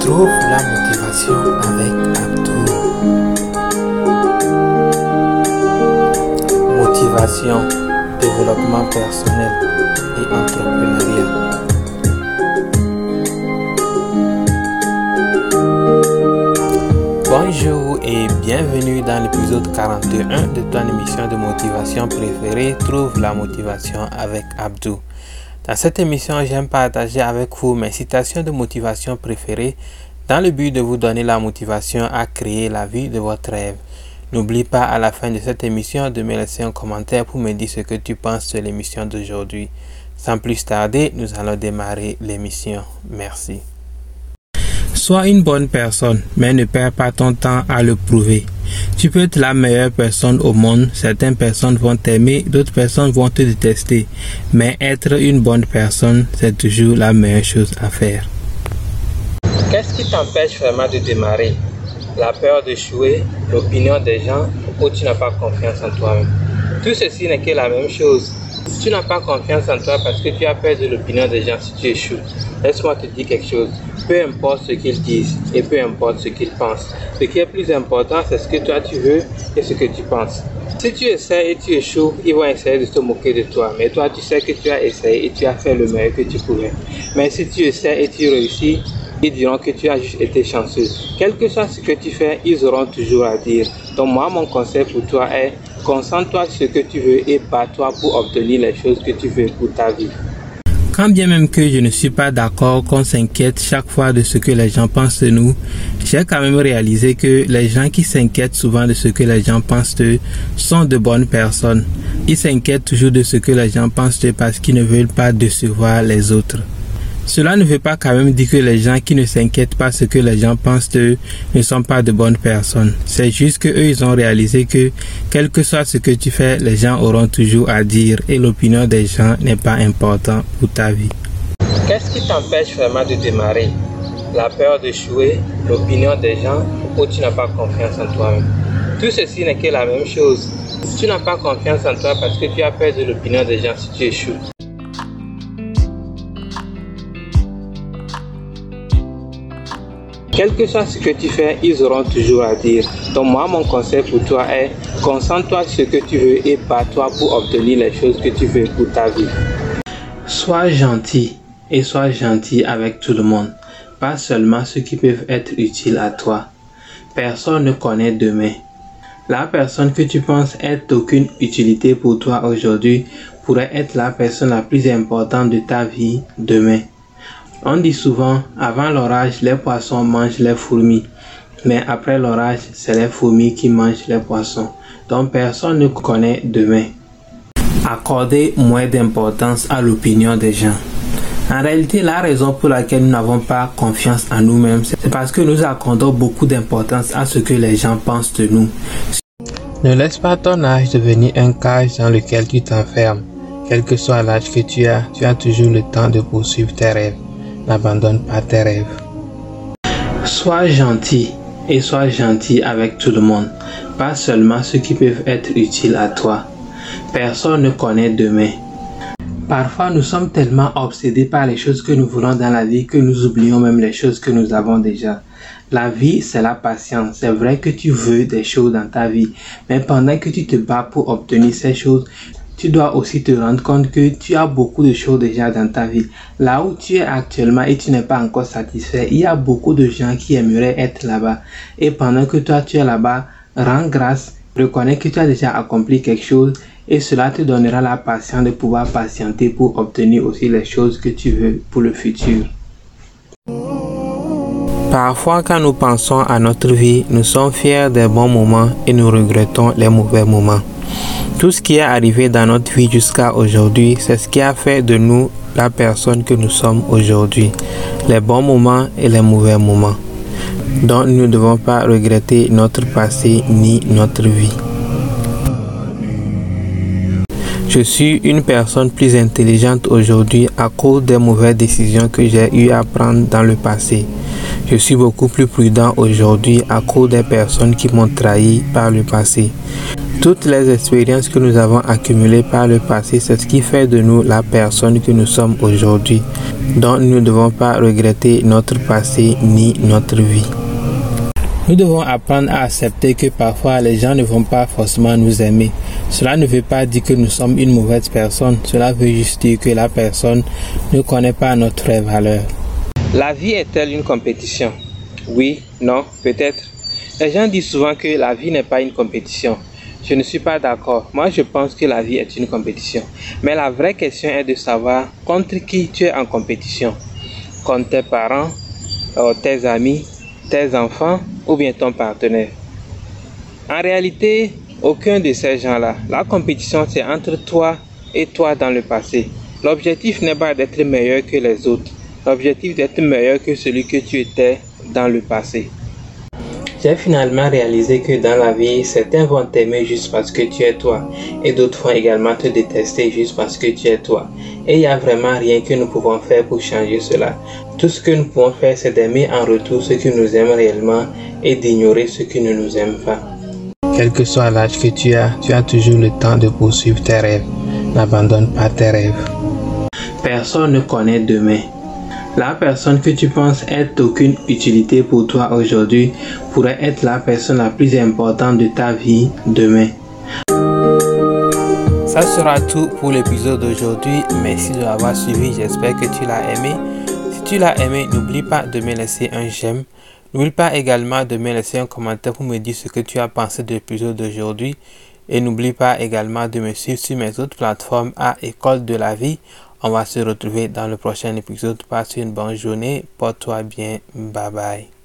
Trouve la motivation avec Abdou. Motivation, développement personnel et entrepreneuriat. Bonjour et bienvenue dans l'épisode 41 de ton émission de motivation préférée Trouve la motivation avec Abdou. Dans cette émission, j'aime partager avec vous mes citations de motivation préférées dans le but de vous donner la motivation à créer la vie de votre rêve. N'oublie pas à la fin de cette émission de me laisser un commentaire pour me dire ce que tu penses de l'émission d'aujourd'hui. Sans plus tarder, nous allons démarrer l'émission. Merci. Sois une bonne personne, mais ne perds pas ton temps à le prouver. Tu peux être la meilleure personne au monde, certaines personnes vont t'aimer, d'autres personnes vont te détester, mais être une bonne personne, c'est toujours la meilleure chose à faire. Qu'est-ce qui t'empêche vraiment de démarrer? La peur d'échouer, l'opinion des gens, ou tu n'as pas confiance en toi-même Tout ceci n'est que la même chose. Tu n'as pas confiance en toi parce que tu as peur de l'opinion des gens si tu échoues. Laisse-moi te dire quelque chose. Peu importe ce qu'ils disent et peu importe ce qu'ils pensent. Ce qui est plus important, c'est ce que toi tu veux et ce que tu penses. Si tu essaies et tu échoues, ils vont essayer de se moquer de toi. Mais toi, tu sais que tu as essayé et tu as fait le meilleur que tu pouvais. Mais si tu essaies et tu réussis, ils diront que tu as juste été chanceux. Quel que soit ce que tu fais, ils auront toujours à dire. Donc moi, mon conseil pour toi est, concentre-toi sur ce que tu veux et bats-toi pour obtenir les choses que tu veux pour ta vie. Quand bien même que je ne suis pas d'accord qu'on s'inquiète chaque fois de ce que les gens pensent de nous, j'ai quand même réalisé que les gens qui s'inquiètent souvent de ce que les gens pensent d'eux sont de bonnes personnes. Ils s'inquiètent toujours de ce que les gens pensent d'eux parce qu'ils ne veulent pas décevoir les autres. Cela ne veut pas quand même dire que les gens qui ne s'inquiètent pas ce que les gens pensent d'eux ne sont pas de bonnes personnes. C'est juste que eux, ils ont réalisé que quel que soit ce que tu fais, les gens auront toujours à dire et l'opinion des gens n'est pas important pour ta vie. Qu'est-ce qui t'empêche vraiment de démarrer? La peur d'échouer, l'opinion des gens ou tu n'as pas confiance en toi-même? Tout ceci n'est que la même chose. Tu n'as pas confiance en toi parce que tu as peur de l'opinion des gens si tu échoues. Quel que soit ce que tu fais, ils auront toujours à dire. Donc moi, mon conseil pour toi est, concentre-toi sur ce que tu veux et bats-toi pour obtenir les choses que tu veux pour ta vie. Sois gentil et sois gentil avec tout le monde, pas seulement ceux qui peuvent être utiles à toi. Personne ne connaît demain. La personne que tu penses être d'aucune utilité pour toi aujourd'hui pourrait être la personne la plus importante de ta vie demain. On dit souvent, avant l'orage, les poissons mangent les fourmis. Mais après l'orage, c'est les fourmis qui mangent les poissons. Donc personne ne connaît demain. Accorder moins d'importance à l'opinion des gens. En réalité, la raison pour laquelle nous n'avons pas confiance en nous-mêmes, c'est parce que nous accordons beaucoup d'importance à ce que les gens pensent de nous. Ne laisse pas ton âge devenir un cage dans lequel tu t'enfermes. Quel que soit l'âge que tu as, tu as toujours le temps de poursuivre tes rêves n'abandonne pas tes rêves. Sois gentil et sois gentil avec tout le monde, pas seulement ceux qui peuvent être utiles à toi. Personne ne connaît demain. Parfois, nous sommes tellement obsédés par les choses que nous voulons dans la vie que nous oublions même les choses que nous avons déjà. La vie, c'est la patience. C'est vrai que tu veux des choses dans ta vie, mais pendant que tu te bats pour obtenir ces choses, tu dois aussi te rendre compte que tu as beaucoup de choses déjà dans ta vie. Là où tu es actuellement et tu n'es pas encore satisfait, il y a beaucoup de gens qui aimeraient être là-bas. Et pendant que toi tu es là-bas, rends grâce, reconnais que tu as déjà accompli quelque chose et cela te donnera la patience de pouvoir patienter pour obtenir aussi les choses que tu veux pour le futur. Parfois, quand nous pensons à notre vie, nous sommes fiers des bons moments et nous regrettons les mauvais moments. Tout ce qui est arrivé dans notre vie jusqu'à aujourd'hui, c'est ce qui a fait de nous la personne que nous sommes aujourd'hui, les bons moments et les mauvais moments. Donc nous ne devons pas regretter notre passé ni notre vie. Je suis une personne plus intelligente aujourd'hui à cause des mauvaises décisions que j'ai eu à prendre dans le passé. Je suis beaucoup plus prudent aujourd'hui à cause des personnes qui m'ont trahi par le passé. Toutes les expériences que nous avons accumulées par le passé, c'est ce qui fait de nous la personne que nous sommes aujourd'hui. Donc nous ne devons pas regretter notre passé ni notre vie. Nous devons apprendre à accepter que parfois les gens ne vont pas forcément nous aimer. Cela ne veut pas dire que nous sommes une mauvaise personne. Cela veut juste dire que la personne ne connaît pas notre valeur. La vie est-elle une compétition? Oui, non, peut-être. Les gens disent souvent que la vie n'est pas une compétition. Je ne suis pas d'accord. Moi, je pense que la vie est une compétition. Mais la vraie question est de savoir contre qui tu es en compétition. Contre tes parents, euh, tes amis, tes enfants ou bien ton partenaire. En réalité, aucun de ces gens-là. La compétition, c'est entre toi et toi dans le passé. L'objectif n'est pas d'être meilleur que les autres. L'objectif d'être meilleur que celui que tu étais dans le passé. J'ai finalement réalisé que dans la vie, certains vont t'aimer juste parce que tu es toi, et d'autres vont également te détester juste parce que tu es toi. Et il n'y a vraiment rien que nous pouvons faire pour changer cela. Tout ce que nous pouvons faire, c'est d'aimer en retour ceux qui nous aiment réellement et d'ignorer ceux qui ne nous aiment pas. Quel que soit l'âge que tu as, tu as toujours le temps de poursuivre tes rêves. N'abandonne pas tes rêves. Personne ne connaît demain. La personne que tu penses être d'aucune utilité pour toi aujourd'hui pourrait être la personne la plus importante de ta vie demain. Ça sera tout pour l'épisode d'aujourd'hui. Merci de l'avoir suivi. J'espère que tu l'as aimé. Si tu l'as aimé, n'oublie pas de me laisser un j'aime. N'oublie pas également de me laisser un commentaire pour me dire ce que tu as pensé de l'épisode d'aujourd'hui. Et n'oublie pas également de me suivre sur mes autres plateformes à École de la vie. On va se retrouver dans le prochain épisode. Passe une bonne journée. Porte-toi bien. Bye bye.